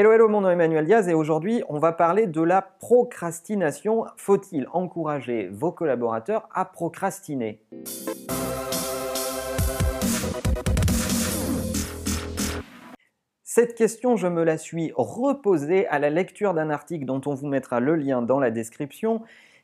Hello, hello, mon nom est Emmanuel Diaz et aujourd'hui on va parler de la procrastination. Faut-il encourager vos collaborateurs à procrastiner? Cette question, je me la suis reposée à la lecture d'un article dont on vous mettra le lien dans la description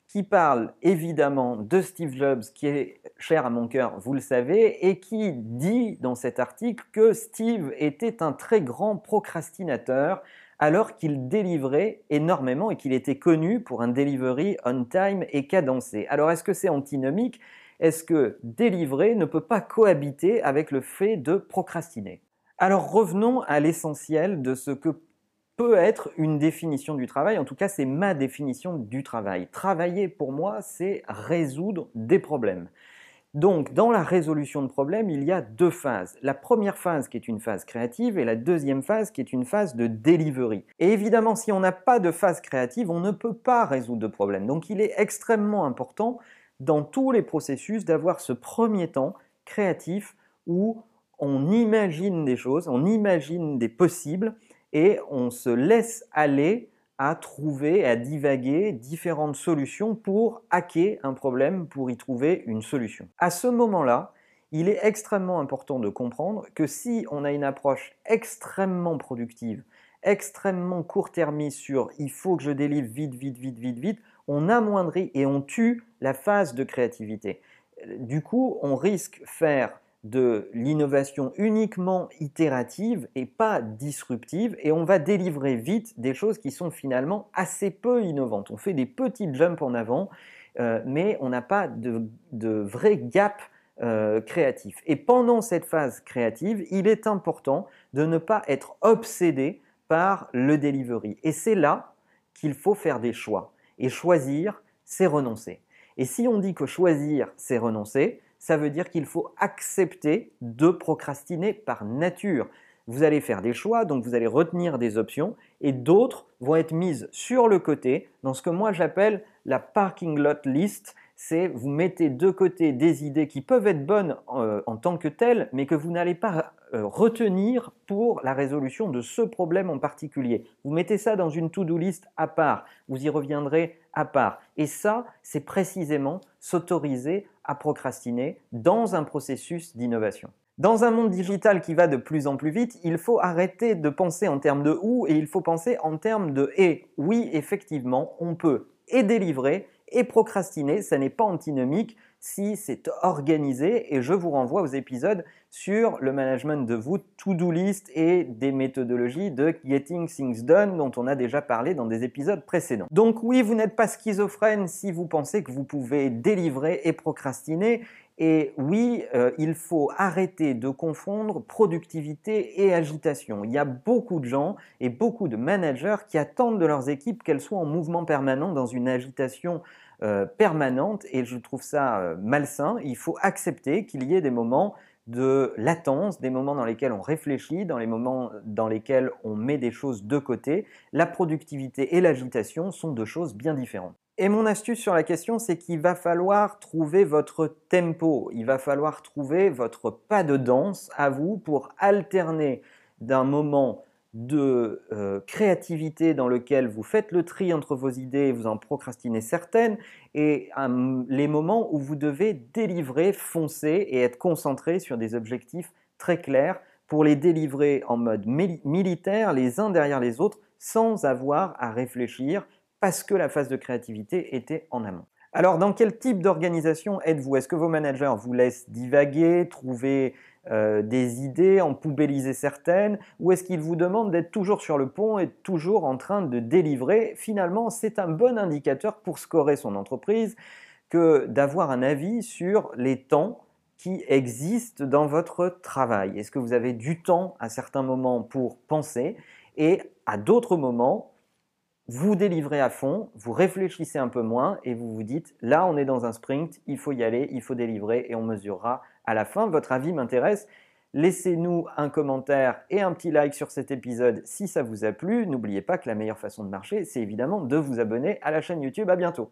qui parle évidemment de Steve Jobs, qui est cher à mon cœur, vous le savez, et qui dit dans cet article que Steve était un très grand procrastinateur alors qu'il délivrait énormément et qu'il était connu pour un delivery on time et cadencé. Alors est-ce que c'est antinomique? Est-ce que délivrer ne peut pas cohabiter avec le fait de procrastiner? Alors revenons à l'essentiel de ce que peut être une définition du travail. En tout cas, c'est ma définition du travail. Travailler, pour moi, c'est résoudre des problèmes. Donc, dans la résolution de problèmes, il y a deux phases. La première phase qui est une phase créative et la deuxième phase qui est une phase de delivery. Et évidemment, si on n'a pas de phase créative, on ne peut pas résoudre de problèmes. Donc, il est extrêmement important dans tous les processus d'avoir ce premier temps créatif où on imagine des choses, on imagine des possibles et on se laisse aller à trouver, à divaguer différentes solutions pour hacker un problème, pour y trouver une solution. À ce moment-là, il est extrêmement important de comprendre que si on a une approche extrêmement productive, extrêmement court-termiste sur il faut que je délivre vite, vite, vite, vite, vite, on amoindrit et on tue la phase de créativité. Du coup, on risque faire de l'innovation uniquement itérative et pas disruptive, et on va délivrer vite des choses qui sont finalement assez peu innovantes. On fait des petits jumps en avant, euh, mais on n'a pas de, vrai gap euh, créatif. Et pendant cette phase créative, il est important de ne pas être obsédé par le delivery. Et c'est là qu'il faut faire des choix. Et choisir, c'est renoncer. Et si on dit que choisir, c'est renoncer, ça veut dire qu'il faut accepter de procrastiner par nature. Vous allez faire des choix, donc vous allez retenir des options, et d'autres vont être mises sur le côté dans ce que moi j'appelle la parking lot list, c'est vous mettez de côté des idées qui peuvent être bonnes euh, en tant que telles, mais que vous n'allez pas euh, retenir pour la résolution de ce problème en particulier. Vous mettez ça dans une to-do list à part, vous y reviendrez à part. Et ça, c'est précisément s'autoriser à procrastiner dans un processus d'innovation. Dans un monde digital qui va de plus en plus vite, il faut arrêter de penser en termes de ou et il faut penser en termes de et. Oui, effectivement, on peut et délivrer et procrastiner, ça n'est pas antinomique si c'est organisé et je vous renvoie aux épisodes sur le management de vous, to-do list et des méthodologies de Getting Things Done dont on a déjà parlé dans des épisodes précédents. Donc oui, vous n'êtes pas schizophrène si vous pensez que vous pouvez délivrer et procrastiner. Et oui, euh, il faut arrêter de confondre productivité et agitation. Il y a beaucoup de gens et beaucoup de managers qui attendent de leurs équipes qu'elles soient en mouvement permanent dans une agitation euh, permanente et je trouve ça euh, malsain. Il faut accepter qu'il y ait des moments de latence, des moments dans lesquels on réfléchit, dans les moments dans lesquels on met des choses de côté. La productivité et l'agitation sont deux choses bien différentes. Et mon astuce sur la question, c'est qu'il va falloir trouver votre tempo, il va falloir trouver votre pas de danse à vous pour alterner d'un moment de euh, créativité dans lequel vous faites le tri entre vos idées et vous en procrastinez certaines, et les moments où vous devez délivrer, foncer et être concentré sur des objectifs très clairs pour les délivrer en mode militaire les uns derrière les autres sans avoir à réfléchir parce que la phase de créativité était en amont. Alors, dans quel type d'organisation êtes-vous? Est-ce que vos managers vous laissent divaguer, trouver euh, des idées, en poubelliser certaines, ou est-ce qu'ils vous demandent d'être toujours sur le pont et toujours en train de délivrer? Finalement, c'est un bon indicateur pour scorer son entreprise que d'avoir un avis sur les temps qui existent dans votre travail. Est-ce que vous avez du temps à certains moments pour penser et à d'autres moments vous délivrez à fond, vous réfléchissez un peu moins et vous vous dites là on est dans un sprint, il faut y aller, il faut délivrer et on mesurera à la fin. Votre avis m'intéresse. Laissez-nous un commentaire et un petit like sur cet épisode si ça vous a plu. N'oubliez pas que la meilleure façon de marcher, c'est évidemment de vous abonner à la chaîne YouTube. À bientôt.